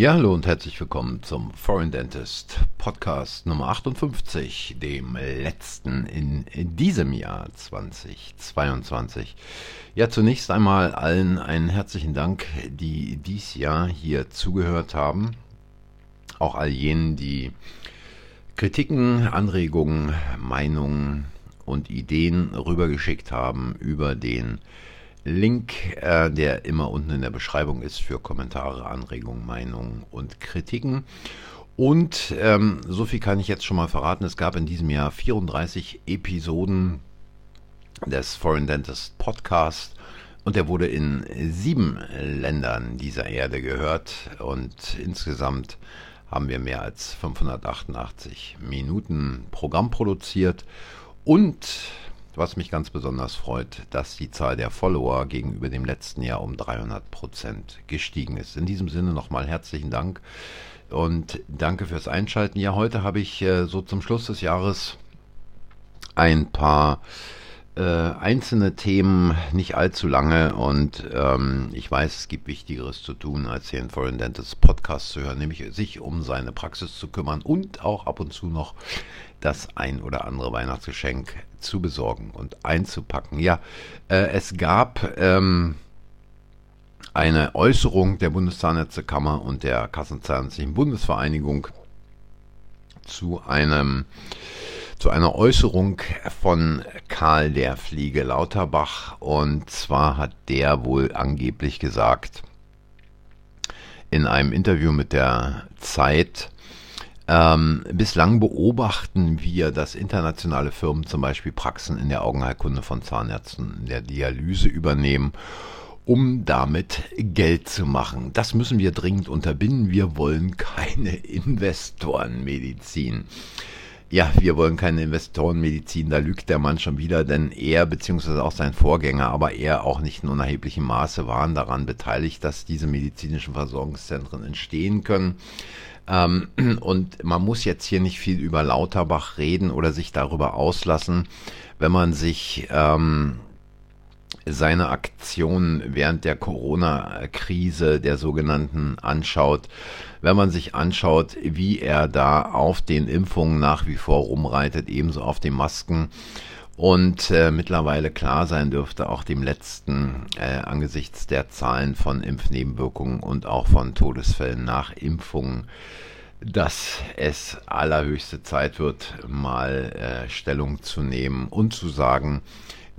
Ja, hallo und herzlich willkommen zum Foreign Dentist Podcast Nummer 58, dem letzten in, diesem Jahr 2022. Ja, zunächst einmal allen einen herzlichen Dank, die dies Jahr hier zugehört haben. Auch all jenen, die Kritiken, Anregungen, Meinungen und Ideen rübergeschickt haben über den Link, äh, der immer unten in der Beschreibung ist für Kommentare, Anregungen, Meinungen und Kritiken. Und ähm, so viel kann ich jetzt schon mal verraten. Es gab in diesem Jahr 34 Episoden des Foreign Dentist Podcast und der wurde in sieben Ländern dieser Erde gehört und insgesamt haben wir mehr als 588 Minuten Programm produziert und was mich ganz besonders freut, dass die Zahl der Follower gegenüber dem letzten Jahr um 300 Prozent gestiegen ist. In diesem Sinne nochmal herzlichen Dank und danke fürs Einschalten. Ja, heute habe ich äh, so zum Schluss des Jahres ein paar äh, einzelne Themen, nicht allzu lange und ähm, ich weiß, es gibt Wichtigeres zu tun, als hier in Foreign Dentist Podcast zu hören, nämlich sich um seine Praxis zu kümmern und auch ab und zu noch das ein oder andere Weihnachtsgeschenk zu besorgen und einzupacken. Ja, äh, es gab ähm, eine Äußerung der Bundeszahnärztekammer und der Kassenzahnärztlichen Bundesvereinigung zu einem zu einer Äußerung von Karl der Fliege Lauterbach und zwar hat der wohl angeblich gesagt in einem Interview mit der Zeit, ähm, bislang beobachten wir, dass internationale Firmen zum Beispiel Praxen in der Augenheilkunde von Zahnärzten in der Dialyse übernehmen, um damit Geld zu machen. Das müssen wir dringend unterbinden. Wir wollen keine Investorenmedizin. Ja, wir wollen keine Investorenmedizin, da lügt der Mann schon wieder, denn er bzw. auch sein Vorgänger, aber er auch nicht in unerheblichem Maße waren daran beteiligt, dass diese medizinischen Versorgungszentren entstehen können. Ähm, und man muss jetzt hier nicht viel über Lauterbach reden oder sich darüber auslassen, wenn man sich ähm, seine Aktionen während der Corona-Krise der sogenannten anschaut, wenn man sich anschaut, wie er da auf den Impfungen nach wie vor rumreitet, ebenso auf den Masken und äh, mittlerweile klar sein dürfte, auch dem letzten äh, angesichts der Zahlen von Impfnebenwirkungen und auch von Todesfällen nach Impfungen, dass es allerhöchste Zeit wird, mal äh, Stellung zu nehmen und zu sagen,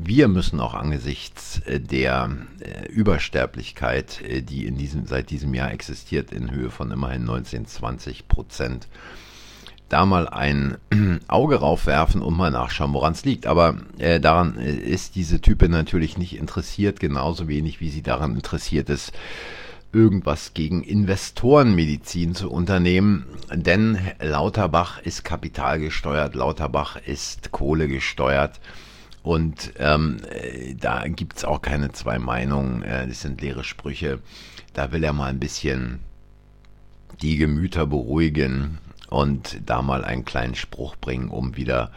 wir müssen auch angesichts äh, der äh, Übersterblichkeit, äh, die in diesem, seit diesem Jahr existiert, in Höhe von immerhin 19, 20 Prozent, da mal ein Auge raufwerfen und mal nachschauen, woran es liegt. Aber äh, daran ist diese Type natürlich nicht interessiert, genauso wenig wie sie daran interessiert ist, irgendwas gegen Investorenmedizin zu unternehmen. Denn Lauterbach ist kapitalgesteuert, Lauterbach ist kohlegesteuert. Und ähm, äh, da gibt's auch keine zwei Meinungen, äh, das sind leere Sprüche. Da will er mal ein bisschen die Gemüter beruhigen und da mal einen kleinen Spruch bringen, um wieder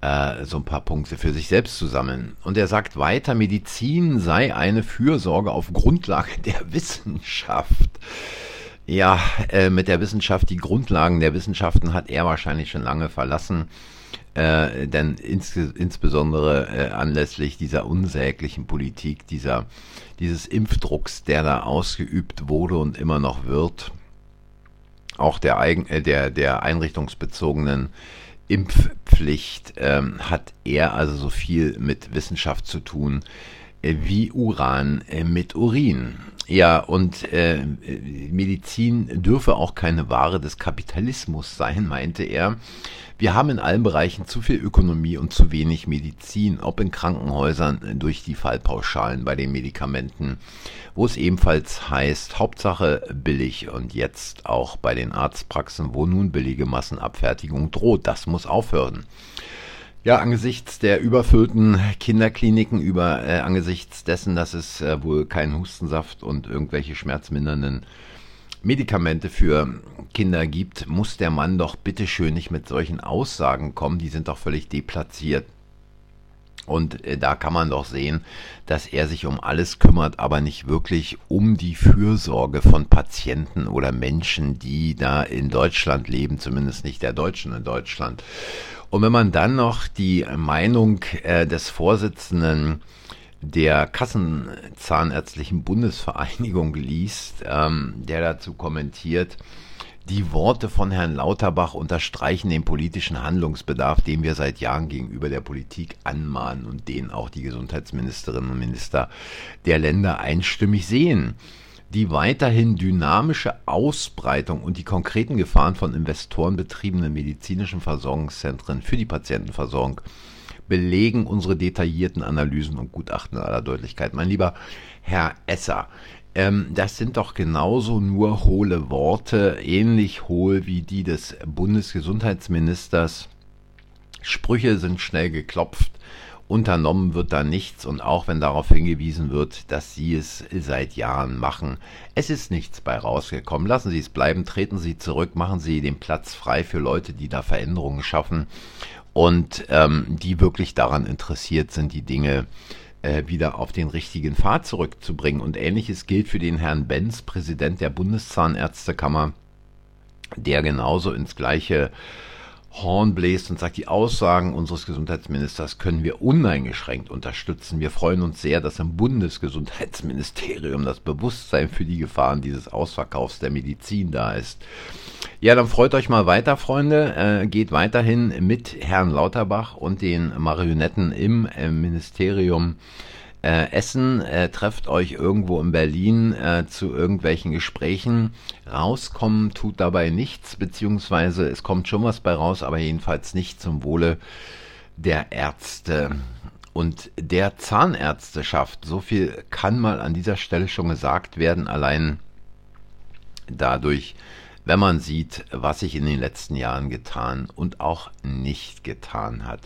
äh, so ein paar Punkte für sich selbst zu sammeln. Und er sagt weiter, Medizin sei eine Fürsorge auf Grundlage der Wissenschaft. Ja, äh, mit der Wissenschaft, die Grundlagen der Wissenschaften hat er wahrscheinlich schon lange verlassen. Äh, denn ins, insbesondere äh, anlässlich dieser unsäglichen Politik, dieser, dieses Impfdrucks, der da ausgeübt wurde und immer noch wird, auch der, eigen, äh, der, der einrichtungsbezogenen Impfpflicht ähm, hat er also so viel mit Wissenschaft zu tun wie Uran äh, mit Urin. Ja, und äh, Medizin dürfe auch keine Ware des Kapitalismus sein, meinte er. Wir haben in allen Bereichen zu viel Ökonomie und zu wenig Medizin, ob in Krankenhäusern äh, durch die Fallpauschalen bei den Medikamenten, wo es ebenfalls heißt, Hauptsache billig und jetzt auch bei den Arztpraxen, wo nun billige Massenabfertigung droht. Das muss aufhören. Ja, angesichts der überfüllten Kinderkliniken, über äh, angesichts dessen, dass es äh, wohl keinen Hustensaft und irgendwelche schmerzmindernden Medikamente für Kinder gibt, muss der Mann doch bitteschön nicht mit solchen Aussagen kommen, die sind doch völlig deplatziert. Und äh, da kann man doch sehen, dass er sich um alles kümmert, aber nicht wirklich um die Fürsorge von Patienten oder Menschen, die da in Deutschland leben, zumindest nicht der Deutschen in Deutschland. Und wenn man dann noch die Meinung äh, des Vorsitzenden der Kassenzahnärztlichen Bundesvereinigung liest, ähm, der dazu kommentiert, die Worte von Herrn Lauterbach unterstreichen den politischen Handlungsbedarf, den wir seit Jahren gegenüber der Politik anmahnen und den auch die Gesundheitsministerinnen und Minister der Länder einstimmig sehen. Die weiterhin dynamische Ausbreitung und die konkreten Gefahren von Investoren betriebenen medizinischen Versorgungszentren für die Patientenversorgung belegen unsere detaillierten Analysen und Gutachten aller Deutlichkeit. Mein lieber Herr Esser, ähm, das sind doch genauso nur hohle Worte, ähnlich hohl wie die des Bundesgesundheitsministers. Sprüche sind schnell geklopft, unternommen wird da nichts und auch wenn darauf hingewiesen wird, dass Sie es seit Jahren machen, es ist nichts bei rausgekommen. Lassen Sie es bleiben, treten Sie zurück, machen Sie den Platz frei für Leute, die da Veränderungen schaffen und ähm, die wirklich daran interessiert sind, die Dinge äh, wieder auf den richtigen Pfad zurückzubringen. Und ähnliches gilt für den Herrn Benz, Präsident der Bundeszahnärztekammer, der genauso ins gleiche Horn bläst und sagt, die Aussagen unseres Gesundheitsministers können wir uneingeschränkt unterstützen. Wir freuen uns sehr, dass im Bundesgesundheitsministerium das Bewusstsein für die Gefahren dieses Ausverkaufs der Medizin da ist. Ja, dann freut euch mal weiter, Freunde. Äh, geht weiterhin mit Herrn Lauterbach und den Marionetten im äh, Ministerium äh, Essen, äh, trefft euch irgendwo in Berlin äh, zu irgendwelchen Gesprächen. Rauskommen tut dabei nichts, beziehungsweise es kommt schon was bei raus, aber jedenfalls nicht zum Wohle der Ärzte und der Zahnärzteschaft. So viel kann mal an dieser Stelle schon gesagt werden, allein dadurch, wenn man sieht, was sich in den letzten Jahren getan und auch nicht getan hat.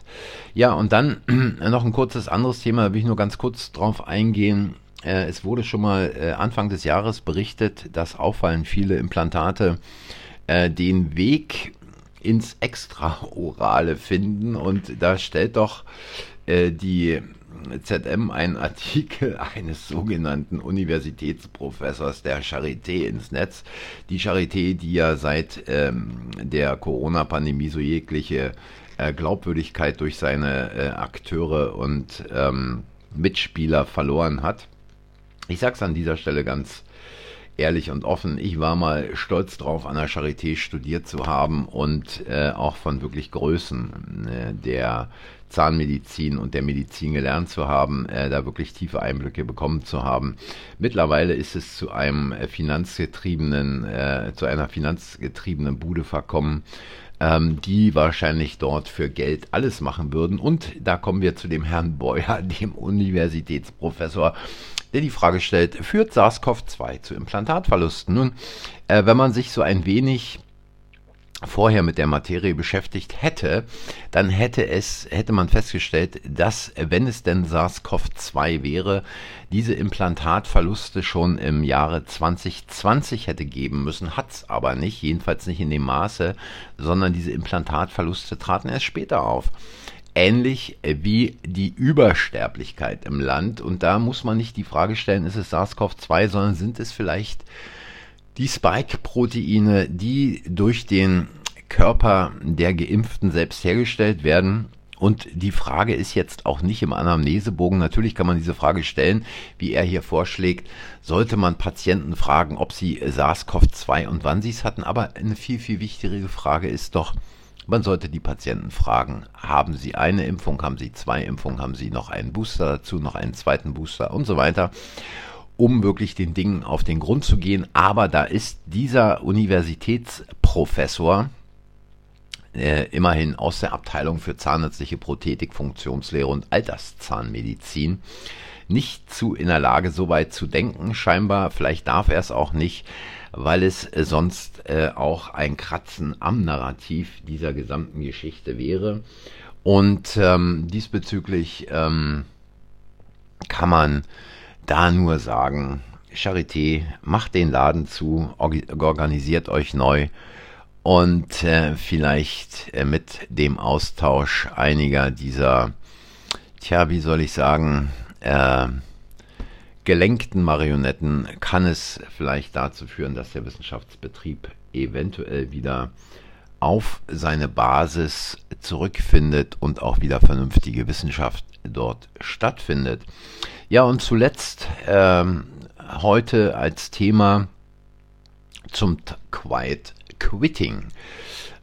Ja, und dann noch ein kurzes anderes Thema, da will ich nur ganz kurz drauf eingehen. Äh, es wurde schon mal äh, Anfang des Jahres berichtet, dass auffallend viele Implantate äh, den Weg ins Extraorale finden und da stellt doch die ZM einen Artikel eines sogenannten Universitätsprofessors der Charité ins Netz. Die Charité, die ja seit ähm, der Corona-Pandemie so jegliche äh, Glaubwürdigkeit durch seine äh, Akteure und ähm, Mitspieler verloren hat. Ich sage es an dieser Stelle ganz ehrlich und offen, ich war mal stolz drauf, an der Charité studiert zu haben und äh, auch von wirklich Größen äh, der Zahnmedizin und der Medizin gelernt zu haben, äh, da wirklich tiefe Einblicke bekommen zu haben. Mittlerweile ist es zu einem äh, finanzgetriebenen, äh, zu einer finanzgetriebenen Bude verkommen, ähm, die wahrscheinlich dort für Geld alles machen würden. Und da kommen wir zu dem Herrn Beuer, dem Universitätsprofessor, der die Frage stellt, führt SARS-CoV-2 zu Implantatverlusten? Nun, äh, wenn man sich so ein wenig vorher mit der Materie beschäftigt hätte, dann hätte es, hätte man festgestellt, dass, wenn es denn SARS-CoV-2 wäre, diese Implantatverluste schon im Jahre 2020 hätte geben müssen, hat's aber nicht, jedenfalls nicht in dem Maße, sondern diese Implantatverluste traten erst später auf ähnlich wie die Übersterblichkeit im Land. Und da muss man nicht die Frage stellen, ist es SARS-CoV-2, sondern sind es vielleicht die Spike-Proteine, die durch den Körper der Geimpften selbst hergestellt werden. Und die Frage ist jetzt auch nicht im Anamnesebogen. Natürlich kann man diese Frage stellen, wie er hier vorschlägt. Sollte man Patienten fragen, ob sie SARS-CoV-2 und wann sie es hatten. Aber eine viel, viel wichtigere Frage ist doch, man sollte die Patienten fragen, haben sie eine Impfung, haben sie zwei Impfungen, haben sie noch einen Booster dazu, noch einen zweiten Booster und so weiter, um wirklich den Dingen auf den Grund zu gehen. Aber da ist dieser Universitätsprofessor, äh, immerhin aus der Abteilung für zahnärztliche Prothetik, Funktionslehre und Alterszahnmedizin, nicht zu in der Lage, so weit zu denken. Scheinbar, vielleicht darf er es auch nicht weil es äh, sonst äh, auch ein Kratzen am Narrativ dieser gesamten Geschichte wäre. Und ähm, diesbezüglich ähm, kann man da nur sagen, Charité, macht den Laden zu, organisiert euch neu und äh, vielleicht äh, mit dem Austausch einiger dieser tja, wie soll ich sagen, äh, gelenkten Marionetten kann es vielleicht dazu führen, dass der Wissenschaftsbetrieb eventuell wieder auf seine Basis zurückfindet und auch wieder vernünftige Wissenschaft dort stattfindet. Ja, und zuletzt ähm, heute als Thema zum Quiet Quitting,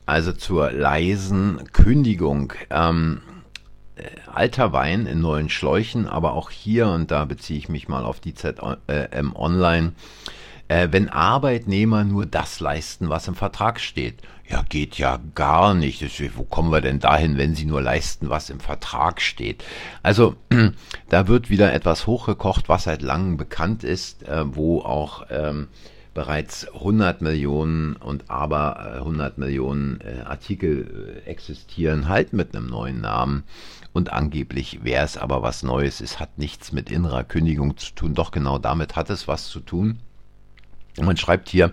also zur leisen Kündigung. Ähm, äh, alter Wein in neuen Schläuchen, aber auch hier, und da beziehe ich mich mal auf die ZM äh, Online, äh, wenn Arbeitnehmer nur das leisten, was im Vertrag steht. Ja, geht ja gar nicht. Wo kommen wir denn dahin, wenn sie nur leisten, was im Vertrag steht? Also, da wird wieder etwas hochgekocht, was seit langem bekannt ist, äh, wo auch ähm, bereits 100 Millionen und aber 100 äh, Millionen äh, Artikel äh, existieren, halt mit einem neuen Namen. Und angeblich wäre es aber was Neues. Es hat nichts mit innerer Kündigung zu tun. Doch genau damit hat es was zu tun. Man schreibt hier,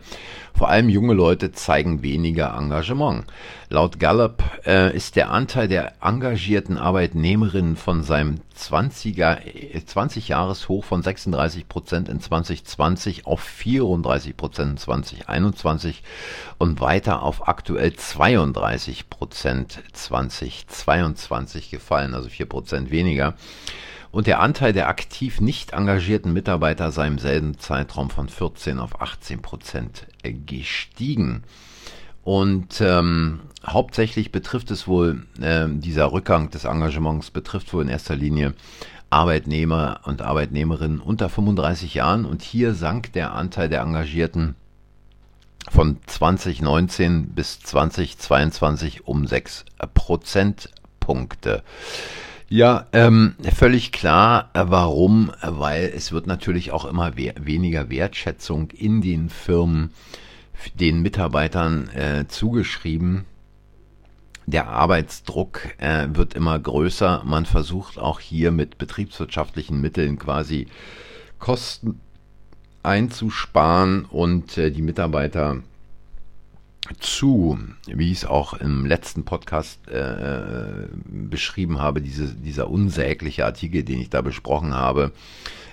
vor allem junge Leute zeigen weniger Engagement. Laut Gallup äh, ist der Anteil der engagierten Arbeitnehmerinnen von seinem 20er, 20 Jahres hoch von 36 Prozent in 2020 auf 34 Prozent in 2021 und weiter auf aktuell 32 Prozent 2022 gefallen, also 4 Prozent weniger und der Anteil der aktiv nicht engagierten Mitarbeiter sei im selben Zeitraum von 14 auf 18 Prozent gestiegen. Und ähm, hauptsächlich betrifft es wohl, äh, dieser Rückgang des Engagements betrifft wohl in erster Linie Arbeitnehmer und Arbeitnehmerinnen unter 35 Jahren. Und hier sank der Anteil der Engagierten von 2019 bis 2022 um 6 Prozentpunkte. Ja, ähm, völlig klar. Äh, warum? Weil es wird natürlich auch immer we weniger Wertschätzung in den Firmen den Mitarbeitern äh, zugeschrieben. Der Arbeitsdruck äh, wird immer größer. Man versucht auch hier mit betriebswirtschaftlichen Mitteln quasi Kosten einzusparen und äh, die Mitarbeiter zu, wie ich es auch im letzten Podcast äh, beschrieben habe, diese, dieser unsägliche Artikel, den ich da besprochen habe,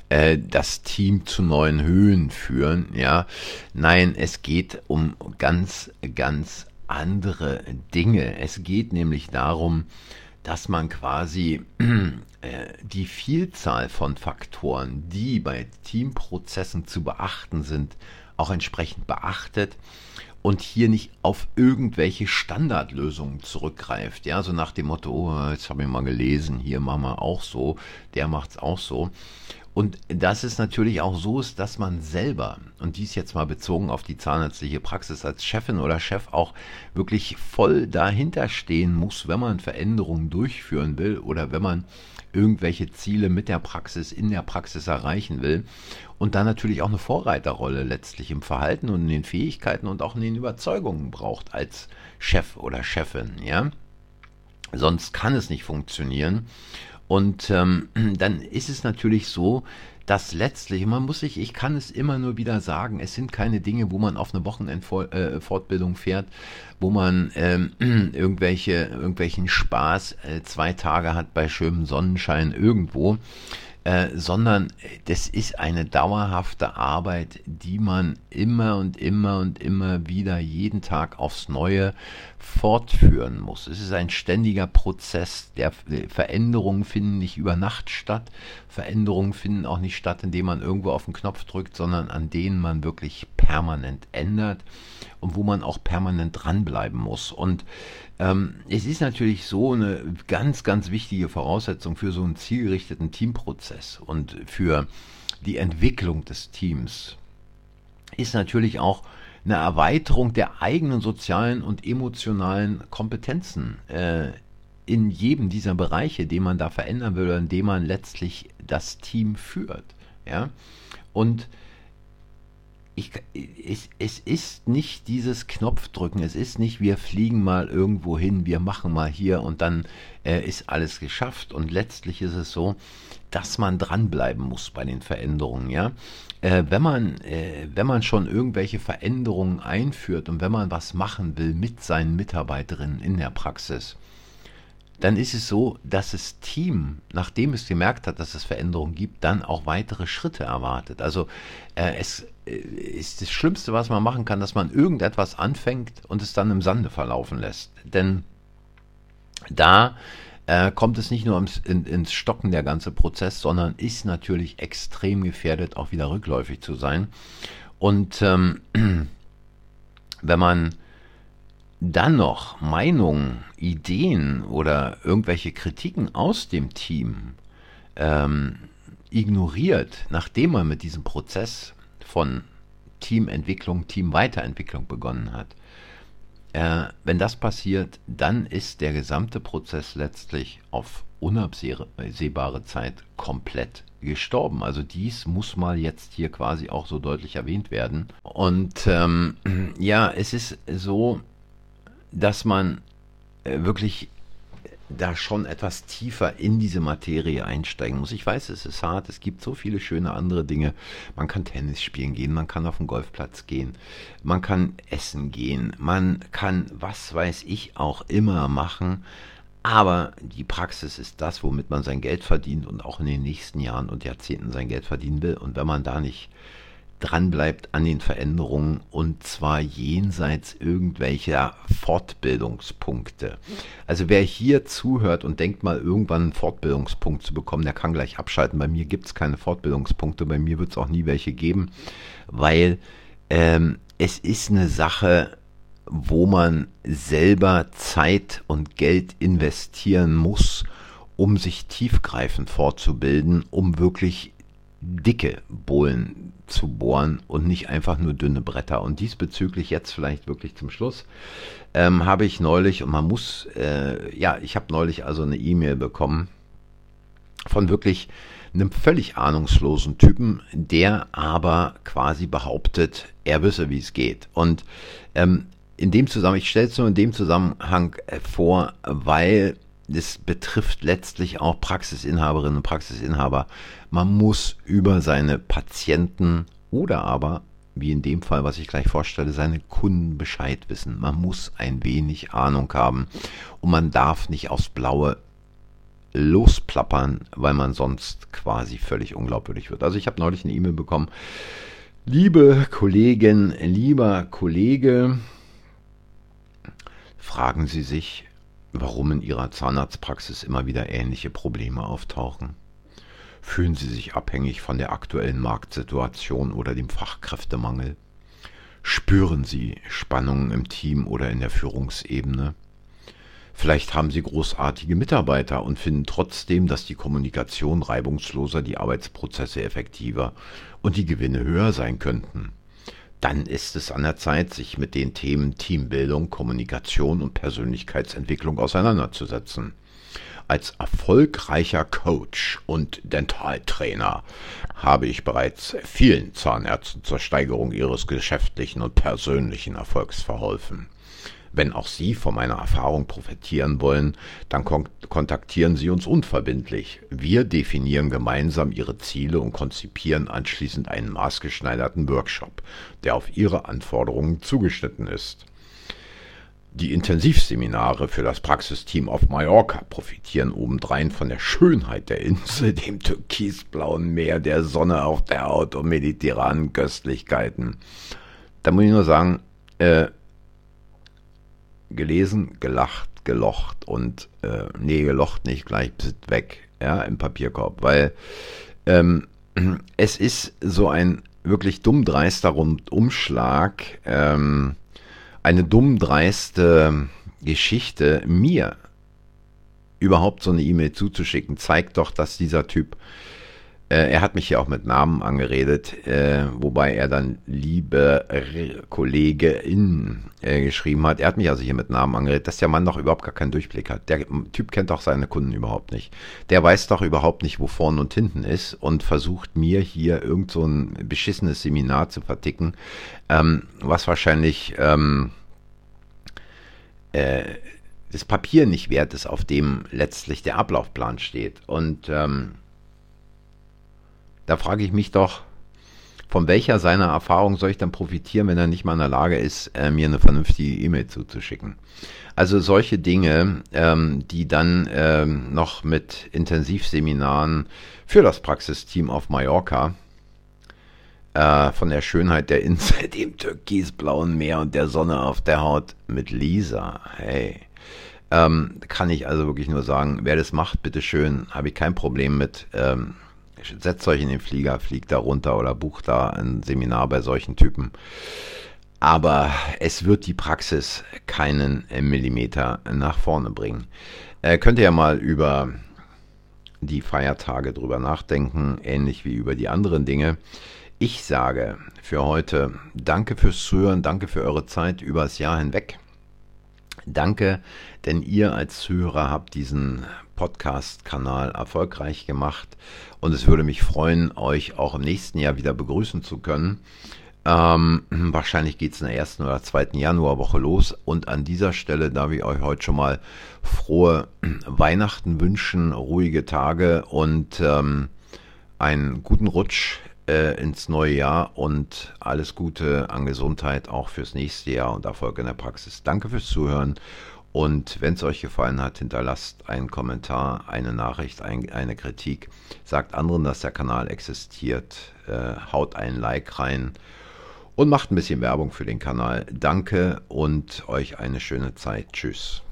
äh, das Team zu neuen Höhen führen. Ja, nein, es geht um ganz, ganz andere Dinge. Es geht nämlich darum, dass man quasi äh, die Vielzahl von Faktoren, die bei Teamprozessen zu beachten sind, auch entsprechend beachtet und hier nicht auf irgendwelche Standardlösungen zurückgreift. Ja, so nach dem Motto, oh, jetzt habe ich mal gelesen, hier machen wir auch so, der macht's auch so. Und dass es natürlich auch so ist, dass man selber, und dies jetzt mal bezogen auf die zahnärztliche Praxis als Chefin oder Chef auch wirklich voll dahinter stehen muss, wenn man Veränderungen durchführen will oder wenn man irgendwelche Ziele mit der Praxis, in der Praxis erreichen will. Und dann natürlich auch eine Vorreiterrolle letztlich im Verhalten und in den Fähigkeiten und auch in den Überzeugungen braucht als Chef oder Chefin, ja. Sonst kann es nicht funktionieren. Und ähm, dann ist es natürlich so, dass letztlich, man muss sich, ich kann es immer nur wieder sagen, es sind keine Dinge, wo man auf eine Wochenendfortbildung fährt, wo man ähm, irgendwelche, irgendwelchen Spaß äh, zwei Tage hat bei schönem Sonnenschein irgendwo, äh, sondern das ist eine dauerhafte Arbeit, die man immer und immer und immer wieder jeden Tag aufs Neue fortführen muss. Es ist ein ständiger Prozess. Der Veränderungen finden nicht über Nacht statt. Veränderungen finden auch nicht statt, indem man irgendwo auf den Knopf drückt, sondern an denen man wirklich permanent ändert und wo man auch permanent dranbleiben muss. Und ähm, es ist natürlich so eine ganz, ganz wichtige Voraussetzung für so einen zielgerichteten Teamprozess und für die Entwicklung des Teams ist natürlich auch eine Erweiterung der eigenen sozialen und emotionalen Kompetenzen äh, in jedem dieser Bereiche, den man da verändern will, indem man letztlich das Team führt. Ja? Und ich, es, es ist nicht dieses Knopfdrücken, es ist nicht, wir fliegen mal irgendwo hin, wir machen mal hier und dann äh, ist alles geschafft. Und letztlich ist es so, dass man dranbleiben muss bei den Veränderungen. Ja? Äh, wenn, man, äh, wenn man schon irgendwelche Veränderungen einführt und wenn man was machen will mit seinen Mitarbeiterinnen in der Praxis, dann ist es so, dass das Team, nachdem es gemerkt hat, dass es Veränderungen gibt, dann auch weitere Schritte erwartet. Also äh, es äh, ist das Schlimmste, was man machen kann, dass man irgendetwas anfängt und es dann im Sande verlaufen lässt. Denn da äh, kommt es nicht nur ins, in, ins Stocken der ganze Prozess, sondern ist natürlich extrem gefährdet, auch wieder rückläufig zu sein. Und ähm, wenn man dann noch Meinungen, Ideen oder irgendwelche Kritiken aus dem Team ähm, ignoriert, nachdem man mit diesem Prozess von Teamentwicklung, Teamweiterentwicklung begonnen hat, äh, wenn das passiert, dann ist der gesamte Prozess letztlich auf unabsehbare Zeit komplett gestorben. Also dies muss mal jetzt hier quasi auch so deutlich erwähnt werden. Und ähm, ja, es ist so, dass man äh, wirklich da schon etwas tiefer in diese Materie einsteigen muss. Ich weiß, es ist hart, es gibt so viele schöne andere Dinge. Man kann Tennis spielen gehen, man kann auf den Golfplatz gehen, man kann essen gehen, man kann was weiß ich auch immer machen. Aber die Praxis ist das, womit man sein Geld verdient und auch in den nächsten Jahren und Jahrzehnten sein Geld verdienen will. Und wenn man da nicht dranbleibt an den Veränderungen und zwar jenseits irgendwelcher Fortbildungspunkte. Also wer hier zuhört und denkt mal irgendwann einen Fortbildungspunkt zu bekommen, der kann gleich abschalten. Bei mir gibt es keine Fortbildungspunkte, bei mir wird es auch nie welche geben, weil ähm, es ist eine Sache, wo man selber Zeit und Geld investieren muss, um sich tiefgreifend fortzubilden, um wirklich dicke Bohlen zu bohren und nicht einfach nur dünne Bretter. Und diesbezüglich jetzt vielleicht wirklich zum Schluss ähm, habe ich neulich, und man muss, äh, ja, ich habe neulich also eine E-Mail bekommen von wirklich einem völlig ahnungslosen Typen, der aber quasi behauptet, er wisse, wie es geht. Und ähm, in dem Zusammenhang, ich stelle es nur in dem Zusammenhang äh, vor, weil es betrifft letztlich auch Praxisinhaberinnen und Praxisinhaber. Man muss über seine Patienten oder aber, wie in dem Fall, was ich gleich vorstelle, seine Kunden Bescheid wissen. Man muss ein wenig Ahnung haben und man darf nicht aufs Blaue losplappern, weil man sonst quasi völlig unglaubwürdig wird. Also ich habe neulich eine E-Mail bekommen. Liebe Kollegin, lieber Kollege, fragen Sie sich, warum in Ihrer Zahnarztpraxis immer wieder ähnliche Probleme auftauchen. Fühlen Sie sich abhängig von der aktuellen Marktsituation oder dem Fachkräftemangel? Spüren Sie Spannungen im Team oder in der Führungsebene? Vielleicht haben Sie großartige Mitarbeiter und finden trotzdem, dass die Kommunikation reibungsloser, die Arbeitsprozesse effektiver und die Gewinne höher sein könnten dann ist es an der Zeit, sich mit den Themen Teambildung, Kommunikation und Persönlichkeitsentwicklung auseinanderzusetzen. Als erfolgreicher Coach und Dentaltrainer habe ich bereits vielen Zahnärzten zur Steigerung ihres geschäftlichen und persönlichen Erfolgs verholfen. Wenn auch Sie von meiner Erfahrung profitieren wollen, dann kon kontaktieren Sie uns unverbindlich. Wir definieren gemeinsam Ihre Ziele und konzipieren anschließend einen maßgeschneiderten Workshop, der auf Ihre Anforderungen zugeschnitten ist. Die Intensivseminare für das Praxisteam auf Mallorca profitieren obendrein von der Schönheit der Insel, dem türkisblauen Meer, der Sonne auf der Haut und mediterranen Köstlichkeiten. Da muss ich nur sagen, äh, gelesen, gelacht, gelocht und äh, nee, gelocht nicht, gleich weg, ja, im Papierkorb, weil ähm, es ist so ein wirklich dummdreister Rundumschlag, ähm, eine dummdreiste Geschichte, mir überhaupt so eine E-Mail zuzuschicken, zeigt doch, dass dieser Typ äh, er hat mich hier auch mit Namen angeredet, äh, wobei er dann liebe Kollegin äh, geschrieben hat. Er hat mich also hier mit Namen angeredet, dass der Mann doch überhaupt gar keinen Durchblick hat. Der Typ kennt doch seine Kunden überhaupt nicht. Der weiß doch überhaupt nicht, wo vorne und hinten ist und versucht mir hier irgend so ein beschissenes Seminar zu verticken, ähm, was wahrscheinlich ähm, äh, das Papier nicht wert ist, auf dem letztlich der Ablaufplan steht. Und ähm, da frage ich mich doch, von welcher seiner Erfahrung soll ich dann profitieren, wenn er nicht mal in der Lage ist, äh, mir eine vernünftige E-Mail zuzuschicken? Also solche Dinge, ähm, die dann ähm, noch mit Intensivseminaren für das Praxisteam auf Mallorca äh, von der Schönheit der Insel, dem türkisblauen Meer und der Sonne auf der Haut mit Lisa. Hey. Ähm, kann ich also wirklich nur sagen, wer das macht, bitteschön, habe ich kein Problem mit. Ähm, setzt euch in den Flieger, fliegt da runter oder bucht da ein Seminar bei solchen Typen. Aber es wird die Praxis keinen Millimeter nach vorne bringen. Äh, könnt ihr ja mal über die Feiertage drüber nachdenken, ähnlich wie über die anderen Dinge. Ich sage für heute danke fürs Zuhören, danke für eure Zeit übers Jahr hinweg. Danke, denn ihr als Zuhörer habt diesen Podcast-Kanal erfolgreich gemacht und es würde mich freuen, euch auch im nächsten Jahr wieder begrüßen zu können. Ähm, wahrscheinlich geht es in der ersten oder zweiten Januarwoche los und an dieser Stelle darf ich euch heute schon mal frohe Weihnachten wünschen, ruhige Tage und ähm, einen guten Rutsch äh, ins neue Jahr und alles Gute an Gesundheit auch fürs nächste Jahr und Erfolg in der Praxis. Danke fürs Zuhören und wenn es euch gefallen hat, hinterlasst einen Kommentar, eine Nachricht, ein, eine Kritik. Sagt anderen, dass der Kanal existiert. Äh, haut einen Like rein und macht ein bisschen Werbung für den Kanal. Danke und euch eine schöne Zeit. Tschüss.